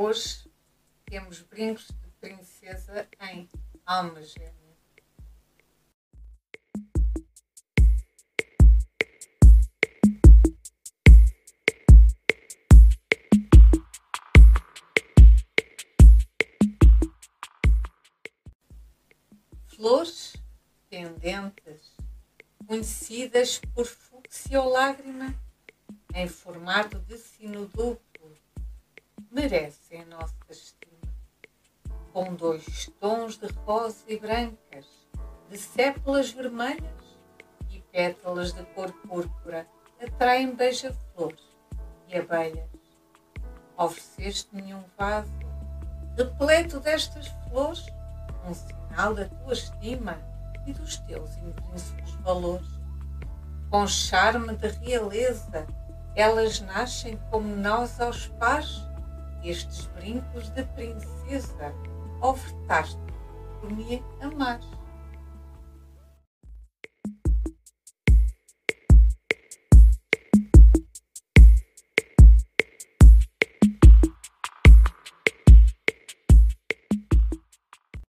Hoje temos brincos de princesa em alma gêmea. Flores pendentes, conhecidas por fúcsia ou lágrima, em formato de sino duplo, merecem a nossa estima. Com dois tons de rosa e brancas, de sépalas vermelhas e pétalas de cor púrpura, atraem beija-flores e abelhas. Ofereceste-me um vaso repleto destas flores, um sinal da tua estima e dos teus intrínsecos valores. Com charme de realeza, elas nascem como nós aos pares, estes brincos de princesa, ofertaste por me amar.